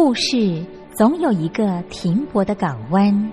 故事总有一个停泊的港湾。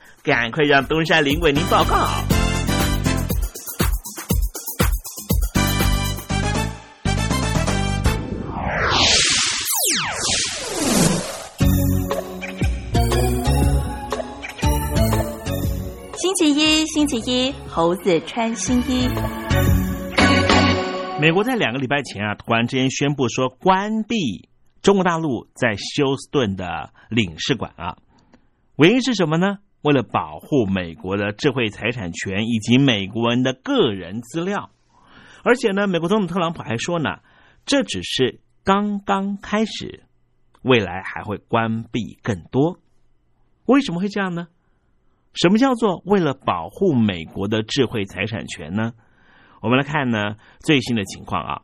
赶快让东山林为您报告。星期一，星期一，猴子穿新衣。美国在两个礼拜前啊，突然之间宣布说关闭中国大陆在休斯顿的领事馆啊，原因是什么呢？为了保护美国的智慧财产权以及美国人的个人资料，而且呢，美国总统特朗普还说呢，这只是刚刚开始，未来还会关闭更多。为什么会这样呢？什么叫做为了保护美国的智慧财产权呢？我们来看呢最新的情况啊，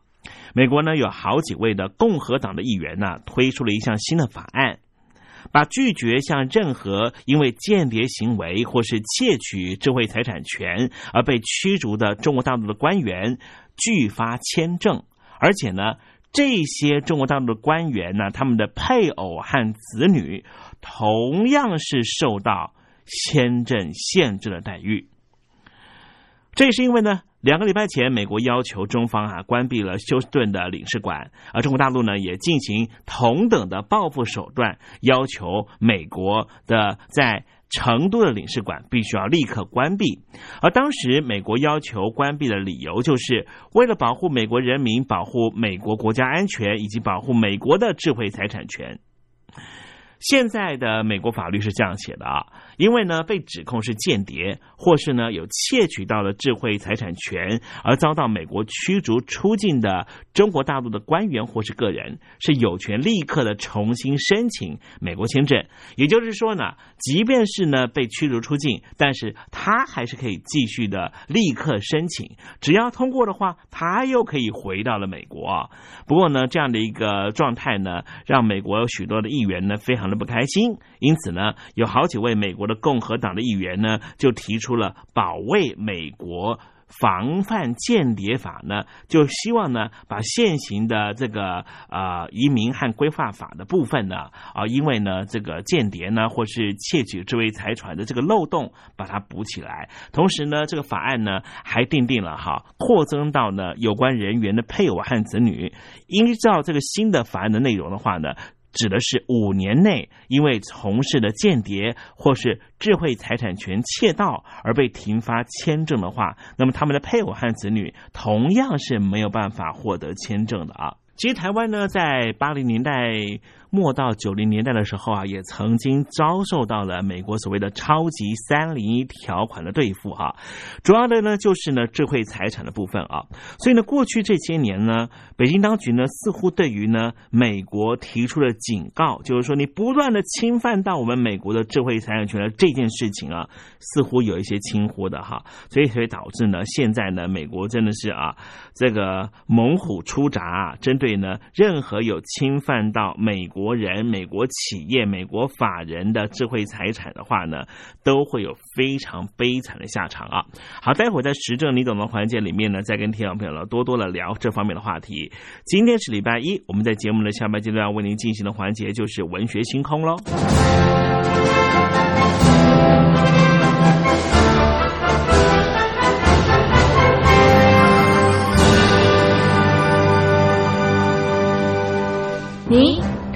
美国呢有好几位的共和党的议员呢推出了一项新的法案。把拒绝向任何因为间谍行为或是窃取智慧财产权而被驱逐的中国大陆的官员拒发签证，而且呢，这些中国大陆的官员呢，他们的配偶和子女同样是受到签证限制的待遇。这也是因为呢。两个礼拜前，美国要求中方啊关闭了休斯顿的领事馆，而中国大陆呢也进行同等的报复手段，要求美国的在成都的领事馆必须要立刻关闭。而当时美国要求关闭的理由，就是为了保护美国人民、保护美国国家安全以及保护美国的智慧财产权。现在的美国法律是这样写的啊。因为呢，被指控是间谍，或是呢有窃取到了智慧财产权而遭到美国驱逐出境的中国大陆的官员或是个人，是有权立刻的重新申请美国签证。也就是说呢，即便是呢被驱逐出境，但是他还是可以继续的立刻申请，只要通过的话，他又可以回到了美国。不过呢，这样的一个状态呢，让美国有许多的议员呢非常的不开心，因此呢，有好几位美国。的共和党的议员呢，就提出了保卫美国防范间谍法呢，就希望呢把现行的这个呃移民和规划法的部分呢啊，因为呢这个间谍呢或是窃取智慧财产的这个漏洞把它补起来。同时呢，这个法案呢还定定了哈，扩增到呢有关人员的配偶和子女。依照这个新的法案的内容的话呢。指的是五年内因为从事的间谍或是智慧财产权窃盗而被停发签证的话，那么他们的配偶和子女同样是没有办法获得签证的啊。其实台湾呢，在八零年代。末到九零年代的时候啊，也曾经遭受到了美国所谓的超级三零一条款的对付哈，主要的呢就是呢智慧财产的部分啊，所以呢过去这些年呢，北京当局呢似乎对于呢美国提出了警告，就是说你不断的侵犯到我们美国的智慧财产权的这件事情啊，似乎有一些轻忽的哈，所以会导致呢现在呢美国真的是啊这个猛虎出闸，啊，针对呢任何有侵犯到美。国国人、美国企业、美国法人的智慧财产的话呢，都会有非常悲惨的下场啊！好，待会儿在时政你懂的环节里面呢，再跟听众朋友呢多多的聊这方面的话题。今天是礼拜一，我们在节目的下半阶段为您进行的环节就是文学星空喽。你。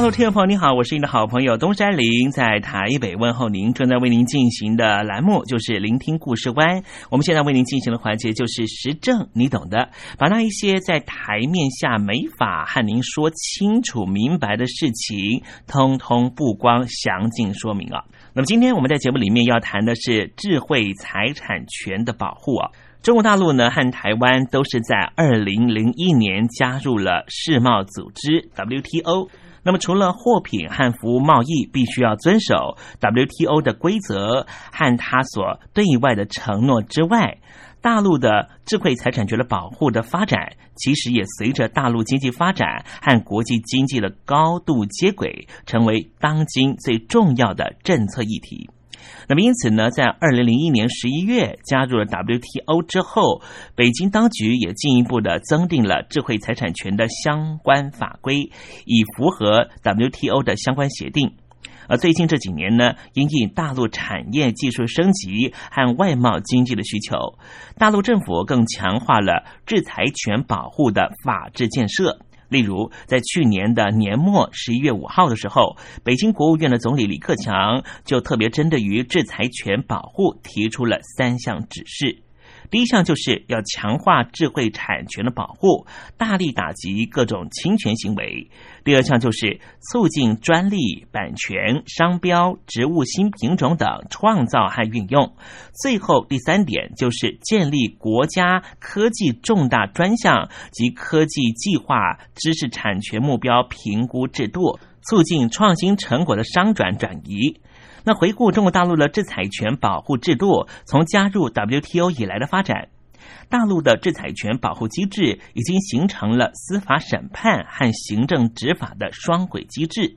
大陆听众朋友，你好，我是您的好朋友东山林，在台北问候您。正在为您进行的栏目就是聆听故事湾。我们现在为您进行的环节就是时政，你懂的，把那一些在台面下没法和您说清楚明白的事情，通通不光详尽说明啊。那么今天我们在节目里面要谈的是智慧财产权的保护啊。中国大陆呢和台湾都是在二零零一年加入了世贸组织 WTO。那么，除了货品和服务贸易必须要遵守 WTO 的规则和他所对外的承诺之外，大陆的智慧财产权的保护的发展，其实也随着大陆经济发展和国际经济的高度接轨，成为当今最重要的政策议题。那么，因此呢，在二零零一年十一月加入了 WTO 之后，北京当局也进一步的增订了智慧财产权的相关法规，以符合 WTO 的相关协定。而最近这几年呢，因应大陆产业技术升级和外贸经济的需求，大陆政府更强化了制裁权保护的法制建设。例如，在去年的年末十一月五号的时候，北京国务院的总理李克强就特别针对于制裁权保护提出了三项指示。第一项就是要强化智慧产权的保护，大力打击各种侵权行为；第二项就是促进专利、版权、商标、植物新品种等创造和运用；最后第三点就是建立国家科技重大专项及科技计划知识产权目标评估制度，促进创新成果的商转转移。那回顾中国大陆的制裁权保护制度，从加入 WTO 以来的发展，大陆的制裁权保护机制已经形成了司法审判和行政执法的双轨机制，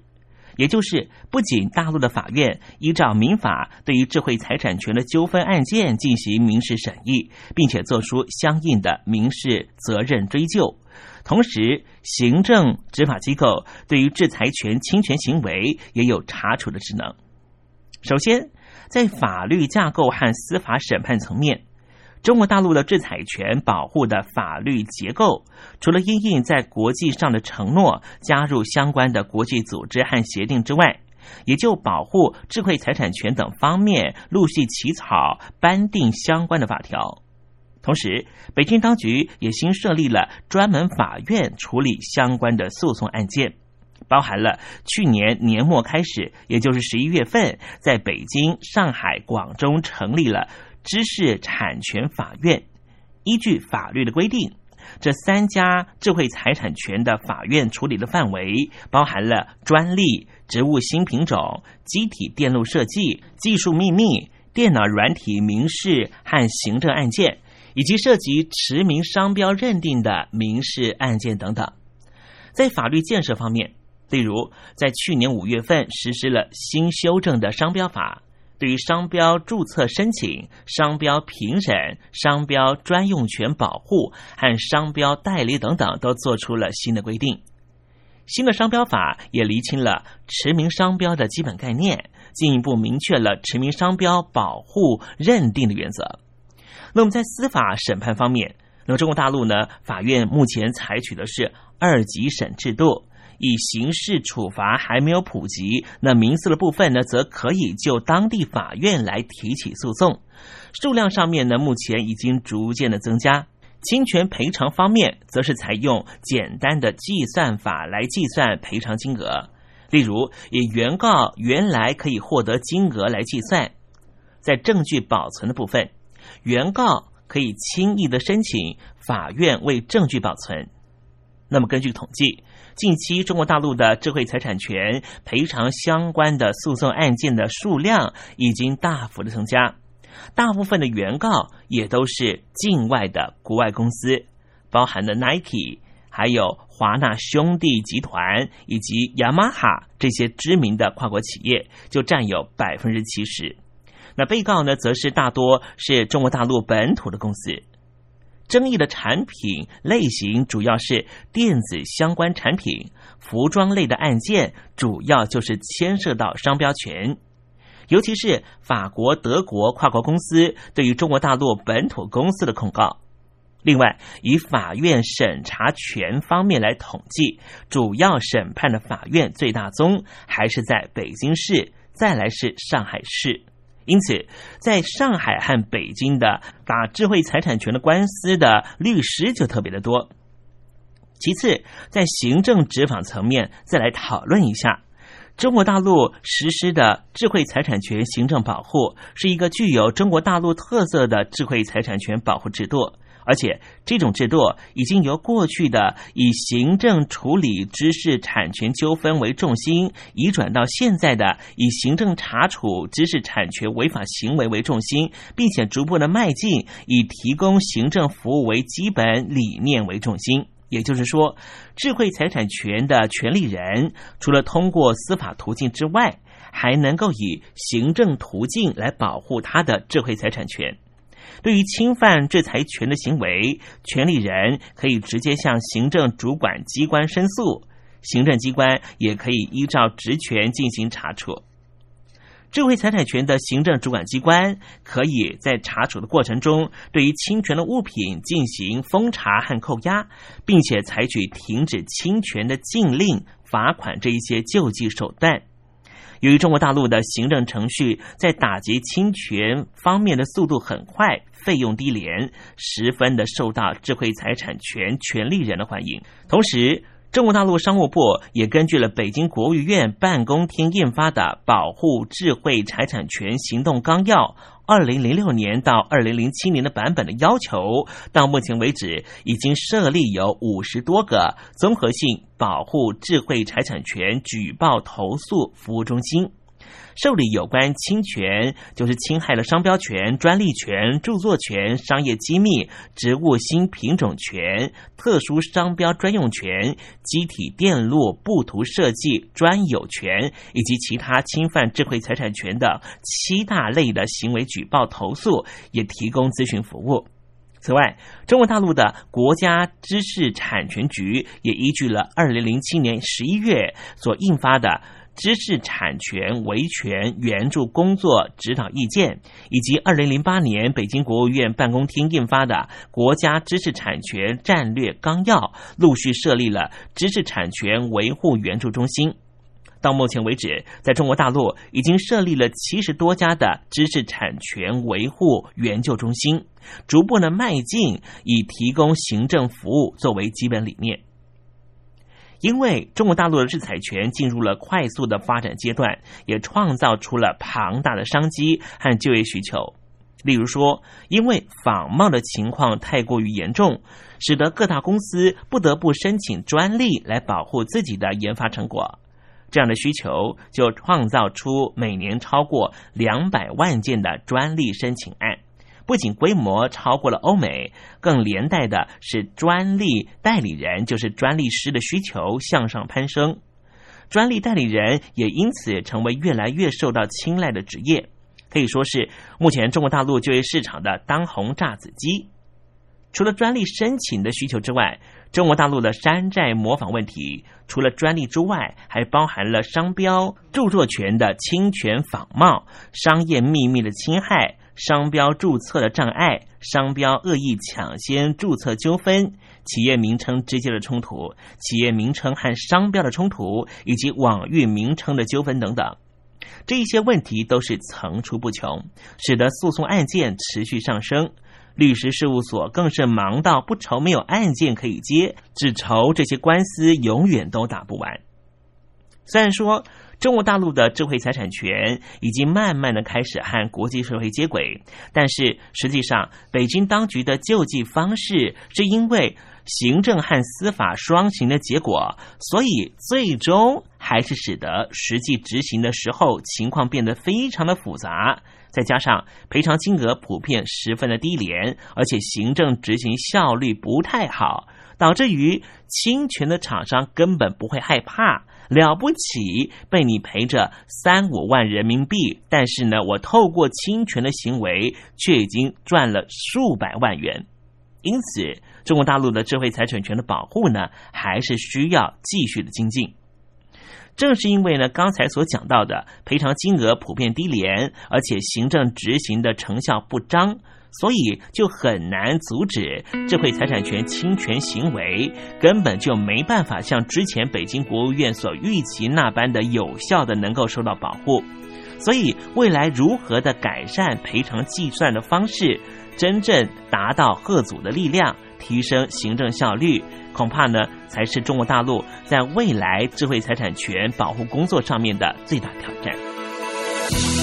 也就是不仅大陆的法院依照民法对于智慧财产权的纠纷案件进行民事审议，并且做出相应的民事责任追究，同时行政执法机构对于制裁权侵权行为也有查处的职能。首先，在法律架构和司法审判层面，中国大陆的制裁权保护的法律结构，除了因应在国际上的承诺加入相关的国际组织和协定之外，也就保护智慧财产权等方面陆续起草颁定相关的法条。同时，北京当局也新设立了专门法院处理相关的诉讼案件。包含了去年年末开始，也就是十一月份，在北京、上海、广州成立了知识产权法院。依据法律的规定，这三家智慧财产权的法院处理的范围，包含了专利、植物新品种、机体电路设计、技术秘密、电脑软体民事和行政案件，以及涉及驰名商标认定的民事案件等等。在法律建设方面，例如，在去年五月份实施了新修正的商标法，对于商标注册申请、商标评审、商标专用权保护和商标代理等等，都做出了新的规定。新的商标法也厘清了驰名商标的基本概念，进一步明确了驰名商标保护认定的原则。那么，在司法审判方面，那么中国大陆呢，法院目前采取的是二级审制度。以刑事处罚还没有普及，那民事的部分呢，则可以就当地法院来提起诉讼。数量上面呢，目前已经逐渐的增加。侵权赔偿方面，则是采用简单的计算法来计算赔偿金额，例如以原告原来可以获得金额来计算。在证据保存的部分，原告可以轻易的申请法院为证据保存。那么根据统计。近期，中国大陆的智慧财产权赔偿相关的诉讼案件的数量已经大幅的增加，大部分的原告也都是境外的国外公司，包含了 Nike、还有华纳兄弟集团以及雅马哈这些知名的跨国企业，就占有百分之七十。那被告呢，则是大多是中国大陆本土的公司。争议的产品类型主要是电子相关产品、服装类的案件，主要就是牵涉到商标权，尤其是法国、德国跨国公司对于中国大陆本土公司的控告。另外，以法院审查权方面来统计，主要审判的法院最大宗还是在北京市，再来是上海市。因此，在上海和北京的打智慧财产权的官司的律师就特别的多。其次，在行政执法层面，再来讨论一下，中国大陆实施的智慧财产权行政保护是一个具有中国大陆特色的智慧财产权保护制度。而且，这种制度已经由过去的以行政处理知识产权纠纷为重心，移转到现在的以行政查处知识产权违法行为为重心，并且逐步的迈进以提供行政服务为基本理念为重心。也就是说，智慧财产权的权利人，除了通过司法途径之外，还能够以行政途径来保护他的智慧财产权。对于侵犯制裁权的行为，权利人可以直接向行政主管机关申诉，行政机关也可以依照职权进行查处。智慧财产权的行政主管机关可以在查处的过程中，对于侵权的物品进行封查和扣押，并且采取停止侵权的禁令、罚款这一些救济手段。由于中国大陆的行政程序在打击侵权方面的速度很快，费用低廉，十分的受到智慧财产权权利人的欢迎。同时，中国大陆商务部也根据了北京国务院办公厅印发的《保护智慧财产权行动纲要》。二零零六年到二零零七年的版本的要求，到目前为止已经设立有五十多个综合性保护智慧财产权举报投诉服务中心。受理有关侵权，就是侵害了商标权、专利权、著作权、商业机密、植物新品种权、特殊商标专用权、机体电路布图设计专有权以及其他侵犯智慧财产权的七大类的行为举报投诉，也提供咨询服务。此外，中国大陆的国家知识产权局也依据了二零零七年十一月所印发的。知识产权维权援助工作指导意见，以及二零零八年北京国务院办公厅印发的《国家知识产权战略纲要》，陆续设立了知识产权维护援助中心。到目前为止，在中国大陆已经设立了七十多家的知识产权维护援救中心，逐步的迈进以提供行政服务作为基本理念。因为中国大陆的制裁权进入了快速的发展阶段，也创造出了庞大的商机和就业需求。例如说，因为仿冒的情况太过于严重，使得各大公司不得不申请专利来保护自己的研发成果。这样的需求就创造出每年超过两百万件的专利申请案。不仅规模超过了欧美，更连带的是专利代理人，就是专利师的需求向上攀升。专利代理人也因此成为越来越受到青睐的职业，可以说是目前中国大陆就业市场的当红炸子鸡。除了专利申请的需求之外，中国大陆的山寨模仿问题，除了专利之外，还包含了商标、著作权的侵权仿冒、商业秘密的侵害、商标注册的障碍、商标恶意抢先注册纠纷、企业名称之间的冲突、企业名称和商标的冲突，以及网域名称的纠纷等等。这一些问题都是层出不穷，使得诉讼案件持续上升。律师事务所更是忙到不愁没有案件可以接，只愁这些官司永远都打不完。虽然说中国大陆的智慧财产权已经慢慢的开始和国际社会接轨，但是实际上北京当局的救济方式是因为行政和司法双行的结果，所以最终还是使得实际执行的时候情况变得非常的复杂。再加上赔偿金额普遍十分的低廉，而且行政执行效率不太好，导致于侵权的厂商根本不会害怕，了不起被你赔着三五万人民币，但是呢，我透过侵权的行为却已经赚了数百万元。因此，中国大陆的智慧财产权的保护呢，还是需要继续的精进。正是因为呢，刚才所讲到的赔偿金额普遍低廉，而且行政执行的成效不彰，所以就很难阻止智慧财产权侵权行为，根本就没办法像之前北京国务院所预期那般的有效的能够受到保护。所以未来如何的改善赔偿计算的方式，真正达到贺祖的力量，提升行政效率。恐怕呢，才是中国大陆在未来智慧财产权保护工作上面的最大挑战。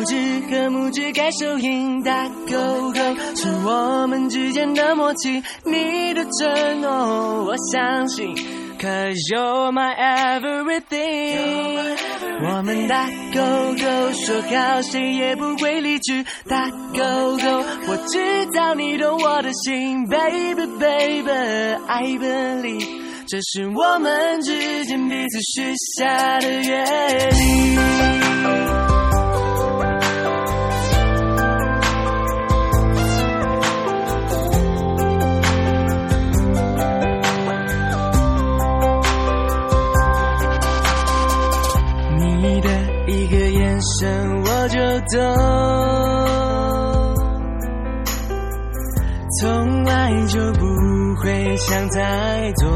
拇指和拇指盖手印，打勾勾是我们之间的默契。你的承诺我相信，Cause you're my everything。我们打勾勾，说好谁也不会离去，打勾勾，我知道你懂我的心，Baby Baby，I believe。这是我们之间彼此许下的约定。走，从。来就不会想太多。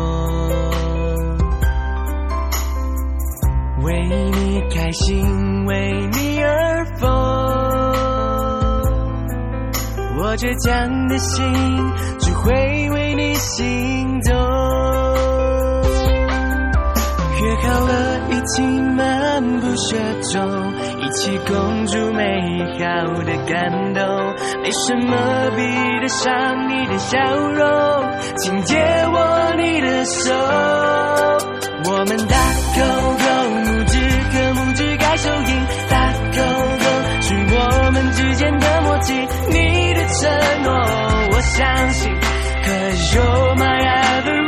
为你开心，为你而疯，我倔强的心只会为你心动。约好了一起漫步雪中，一起共筑美好的感动。没什么比得上你的笑容，请借我你的手，我们打勾勾，拇指和拇指盖手印，打勾勾是我们之间的默契。你的承诺我相信，Cause you're my everything。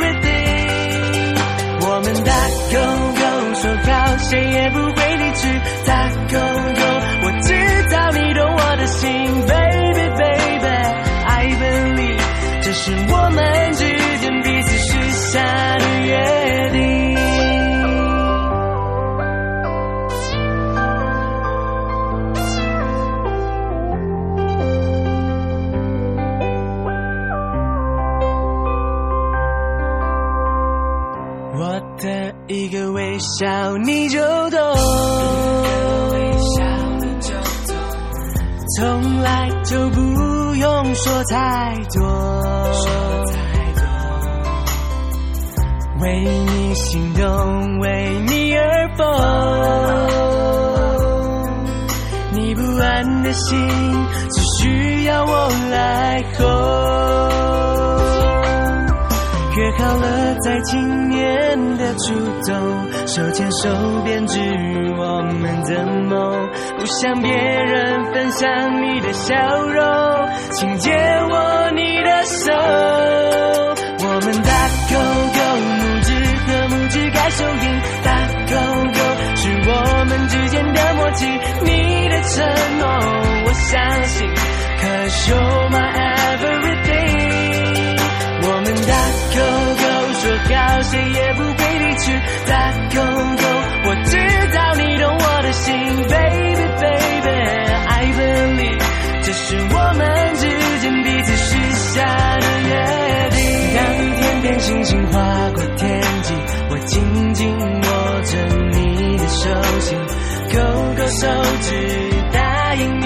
大狗狗，说好谁也不会离去，打勾勾，我知道你懂我的心，baby baby 爱分离这是我们笑你就懂，从来就不用说太多，为你心动，为你而疯，你不安的心只需要我来哄。约好了，在今年的初冬，手牵手编织我们的梦。不向别人分享你的笑容，请借我你的手。我们打勾勾，拇指和拇指盖手印，打勾勾是我们之间的默契。你的承诺我相信，Cause you're my 勾，说好谁也不会离去。打勾勾，我知道你懂我的心，baby baby，I believe，这是我们之间彼此许下的约定。当天边星星划过天际，我紧紧握着你的手心，勾勾手指，答应你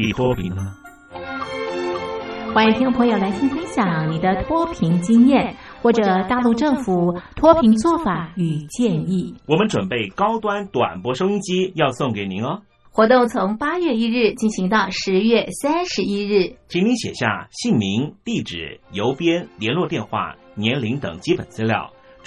你脱贫了吗？欢迎听众朋友来信分享你的脱贫经验，或者大陆政府脱贫做法与建议。我们准备高端短波收音机要送给您哦。活动从八月一日进行到十月三十一日，请您写下姓名、地址、邮编、联络电话、年龄等基本资料。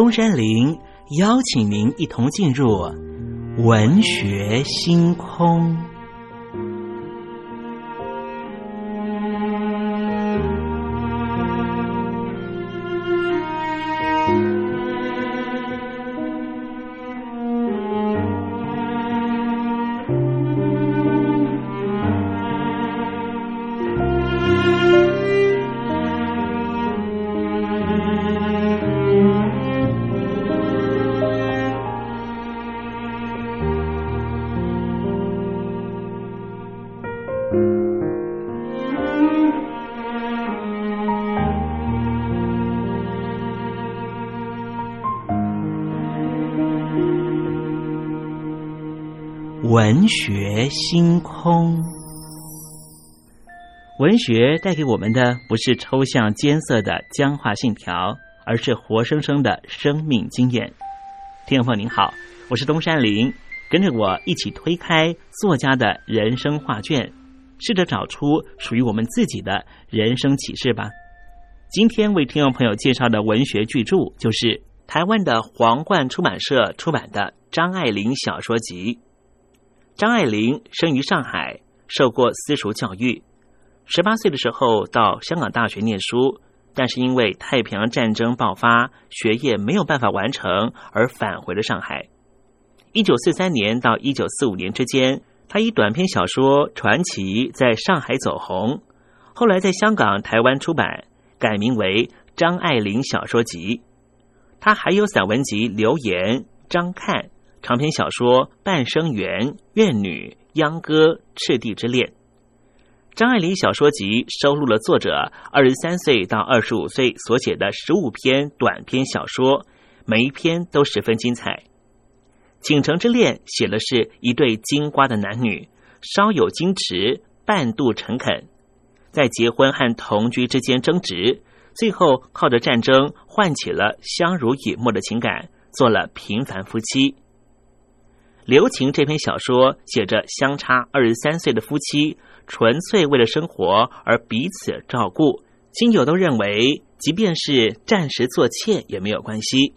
东山林邀请您一同进入文学星空。文学星空，文学带给我们的不是抽象艰涩的僵化信条，而是活生生的生命经验。听众朋友您好，我是东山林，跟着我一起推开作家的人生画卷，试着找出属于我们自己的人生启示吧。今天为听众朋友介绍的文学巨著，就是台湾的皇冠出版社出版的张爱玲小说集。张爱玲生于上海，受过私塾教育。十八岁的时候到香港大学念书，但是因为太平洋战争爆发，学业没有办法完成，而返回了上海。一九四三年到一九四五年之间，他以短篇小说《传奇》在上海走红，后来在香港、台湾出版，改名为《张爱玲小说集》。他还有散文集《留言》《张看》。长篇小说《半生缘》《怨女》《秧歌》《赤地之恋》，张爱玲小说集收录了作者二十三岁到二十五岁所写的十五篇短篇小说，每一篇都十分精彩。《倾城之恋》写的是一对金瓜的男女，稍有矜持，半度诚恳，在结婚和同居之间争执，最后靠着战争唤起了相濡以沫的情感，做了平凡夫妻。留情这篇小说写着相差二十三岁的夫妻，纯粹为了生活而彼此照顾，亲友都认为，即便是暂时做妾也没有关系。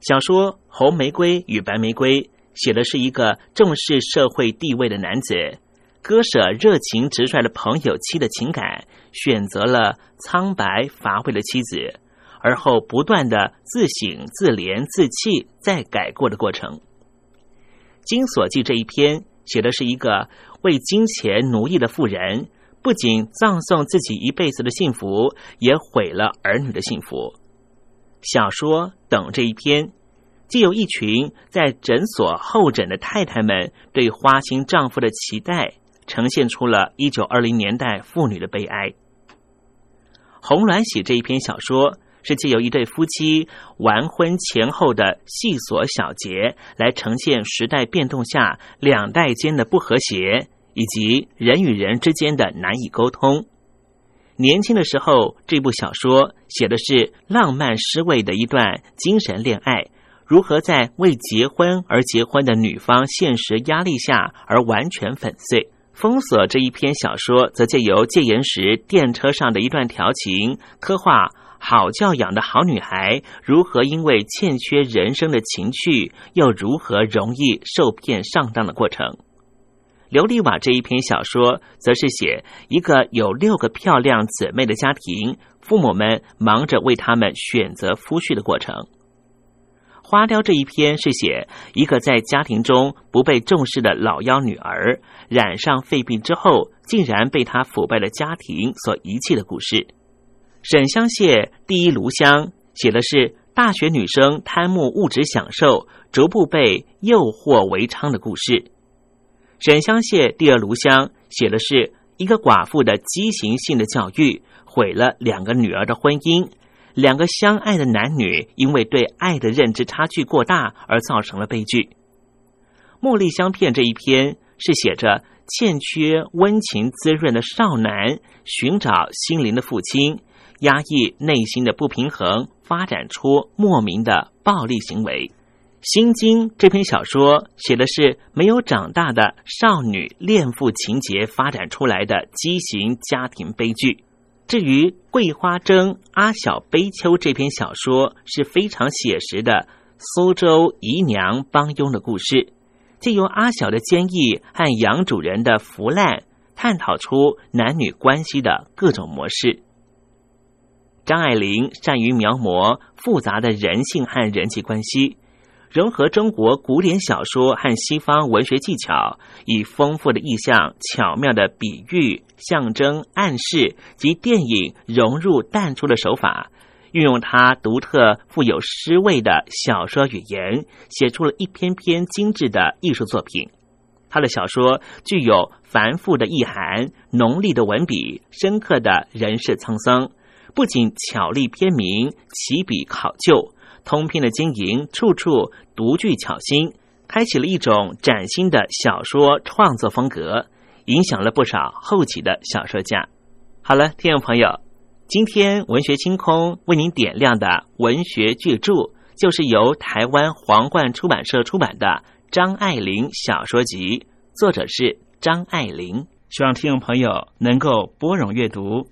小说《红玫瑰与白玫瑰》写的是一个重视社会地位的男子，割舍热情直率的朋友妻的情感，选择了苍白乏味的妻子，而后不断的自省、自怜、自弃，再改过的过程。《金锁记》这一篇写的是一个为金钱奴役的妇人，不仅葬送自己一辈子的幸福，也毁了儿女的幸福。小说《等》这一篇，既有一群在诊所候诊的太太们对花心丈夫的期待，呈现出了一九二零年代妇女的悲哀。《红鸾喜》这一篇小说是借由一对夫妻完婚前后的细琐小节，来呈现时代变动下两代间的不和谐，以及人与人之间的难以沟通。年轻的时候，这部小说写的是浪漫诗味的一段精神恋爱，如何在为结婚而结婚的女方现实压力下而完全粉碎。封锁这一篇小说，则借由戒严时电车上的一段调情，刻画好教养的好女孩如何因为欠缺人生的情趣，又如何容易受骗上当的过程。琉璃瓦这一篇小说，则是写一个有六个漂亮姊妹的家庭，父母们忙着为他们选择夫婿的过程。花雕这一篇是写一个在家庭中不被重视的老幺女儿，染上肺病之后，竟然被他腐败的家庭所遗弃的故事。沈香屑第一炉香写的是大学女生贪慕物质享受，逐步被诱惑为娼的故事。沈香屑第二炉香写的是一个寡妇的畸形性的教育，毁了两个女儿的婚姻。两个相爱的男女因为对爱的认知差距过大而造成了悲剧。茉莉香片这一篇是写着欠缺温情滋润的少男寻找心灵的父亲，压抑内心的不平衡，发展出莫名的暴力行为。《心经》这篇小说写的是没有长大的少女恋父情节发展出来的畸形家庭悲剧。至于《桂花蒸阿小悲秋》这篇小说是非常写实的苏州姨娘帮佣的故事，借由阿小的坚毅和杨主人的腐烂，探讨出男女关系的各种模式。张爱玲善于描摹复杂的人性和人际关系。融合中国古典小说和西方文学技巧，以丰富的意象、巧妙的比喻、象征、暗示及电影融入淡出的手法，运用它独特富有诗味的小说语言，写出了一篇篇精致的艺术作品。他的小说具有繁复的意涵、浓丽的文笔、深刻的人世沧桑，不仅巧立篇名、起笔考究。通篇的经营，处处独具巧心，开启了一种崭新的小说创作风格，影响了不少后起的小说家。好了，听众朋友，今天文学星空为您点亮的文学巨著，就是由台湾皇冠出版社出版的《张爱玲小说集》，作者是张爱玲。希望听众朋友能够拨冗阅读。